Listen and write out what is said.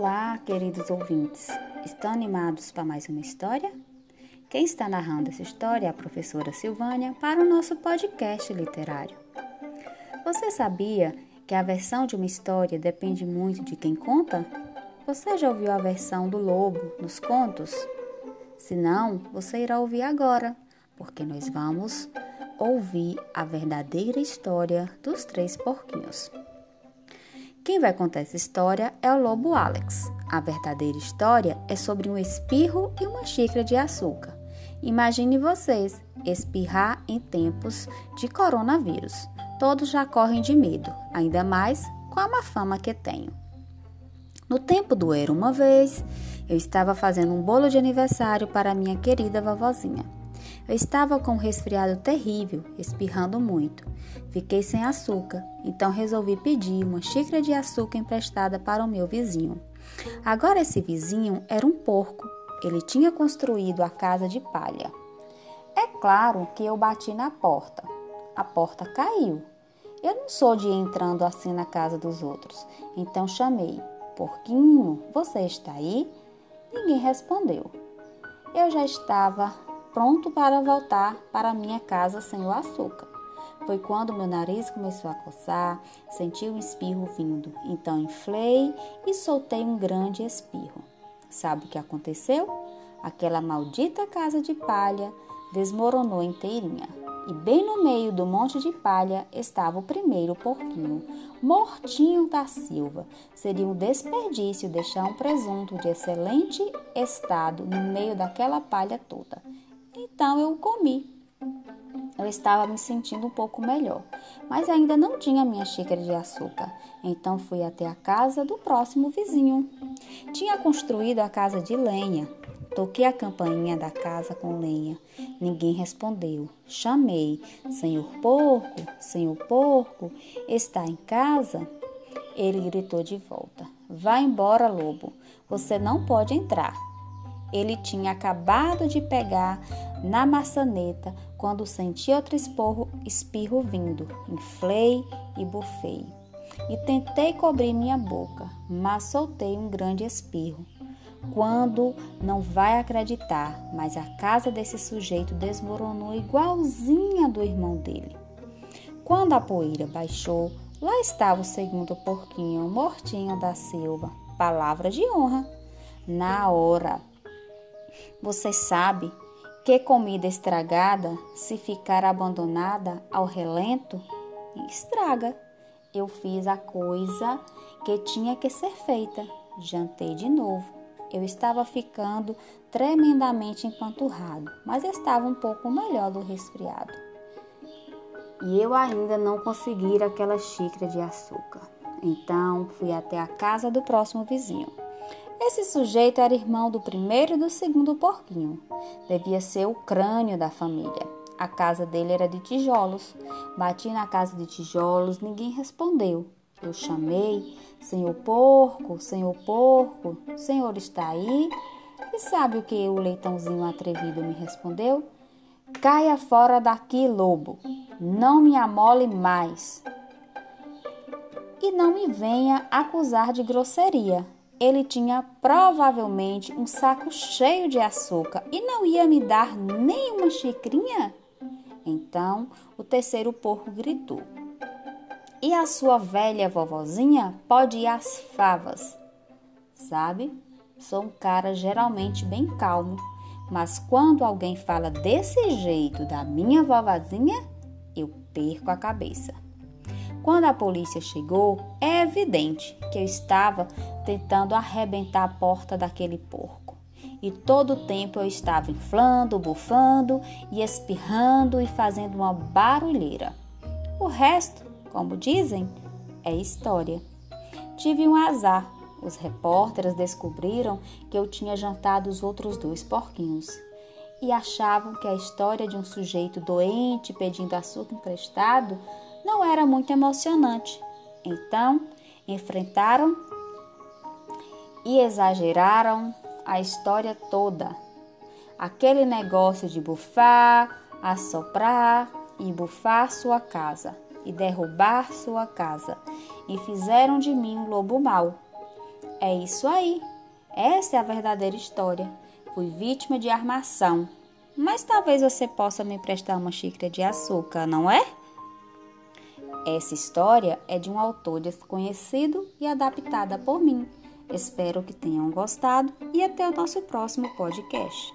Olá, queridos ouvintes. Estão animados para mais uma história? Quem está narrando essa história é a professora Silvânia para o nosso podcast literário. Você sabia que a versão de uma história depende muito de quem conta? Você já ouviu a versão do lobo nos contos? Se não, você irá ouvir agora, porque nós vamos ouvir a verdadeira história dos três porquinhos. Quem vai contar essa história é o lobo Alex. A verdadeira história é sobre um espirro e uma xícara de açúcar. Imagine vocês espirrar em tempos de coronavírus. Todos já correm de medo, ainda mais com a má fama que tenho. No tempo do Era uma vez, eu estava fazendo um bolo de aniversário para minha querida vovozinha. Eu estava com um resfriado terrível, espirrando muito. Fiquei sem açúcar, então resolvi pedir uma xícara de açúcar emprestada para o meu vizinho. Agora, esse vizinho era um porco. Ele tinha construído a casa de palha. É claro que eu bati na porta. A porta caiu. Eu não sou de ir entrando assim na casa dos outros, então chamei: Porquinho, você está aí? Ninguém respondeu. Eu já estava pronto para voltar para minha casa sem o açúcar. Foi quando meu nariz começou a coçar, senti um espirro vindo. Então inflei e soltei um grande espirro. Sabe o que aconteceu? Aquela maldita casa de palha desmoronou inteirinha. E bem no meio do monte de palha estava o primeiro porquinho, mortinho da Silva. Seria um desperdício deixar um presunto de excelente estado no meio daquela palha toda. Então eu o comi. Eu estava me sentindo um pouco melhor, mas ainda não tinha minha xícara de açúcar. Então fui até a casa do próximo vizinho. Tinha construído a casa de lenha. Toquei a campainha da casa com lenha. Ninguém respondeu. Chamei: Senhor porco, senhor porco, está em casa? Ele gritou de volta: Vá embora, lobo. Você não pode entrar. Ele tinha acabado de pegar na maçaneta quando senti outro esporro, espirro vindo. Inflei e bufei. E tentei cobrir minha boca, mas soltei um grande espirro. Quando não vai acreditar, mas a casa desse sujeito desmoronou igualzinha do irmão dele. Quando a poeira baixou, lá estava o segundo porquinho, mortinho da Silva. Palavra de honra. Na hora, você sabe que comida estragada, se ficar abandonada ao relento, estraga. Eu fiz a coisa que tinha que ser feita. Jantei de novo. Eu estava ficando tremendamente empanturrado, mas estava um pouco melhor do resfriado. E eu ainda não consegui aquela xícara de açúcar. Então fui até a casa do próximo vizinho. Esse sujeito era irmão do primeiro e do segundo porquinho. Devia ser o crânio da família. A casa dele era de tijolos. Bati na casa de tijolos, ninguém respondeu. Eu chamei, senhor porco, senhor porco, senhor está aí? E sabe o que o leitãozinho atrevido me respondeu? Caia fora daqui, lobo, não me amole mais. E não me venha acusar de grosseria ele tinha provavelmente um saco cheio de açúcar e não ia me dar nem uma xicrinha? Então o terceiro porco gritou: E a sua velha vovozinha pode ir às favas? Sabe, sou um cara geralmente bem calmo, mas quando alguém fala desse jeito da minha vovozinha, eu perco a cabeça. Quando a polícia chegou, é evidente que eu estava tentando arrebentar a porta daquele porco. E todo o tempo eu estava inflando, bufando e espirrando e fazendo uma barulheira. O resto, como dizem, é história. Tive um azar. Os repórteres descobriram que eu tinha jantado os outros dois porquinhos e achavam que a história de um sujeito doente pedindo açúcar emprestado não era muito emocionante. Então, enfrentaram e exageraram a história toda. Aquele negócio de bufar, assoprar e bufar sua casa e derrubar sua casa e fizeram de mim um lobo mau. É isso aí. Essa é a verdadeira história. Fui vítima de armação. Mas talvez você possa me prestar uma xícara de açúcar, não é? Essa história é de um autor desconhecido e adaptada por mim. Espero que tenham gostado e até o nosso próximo podcast.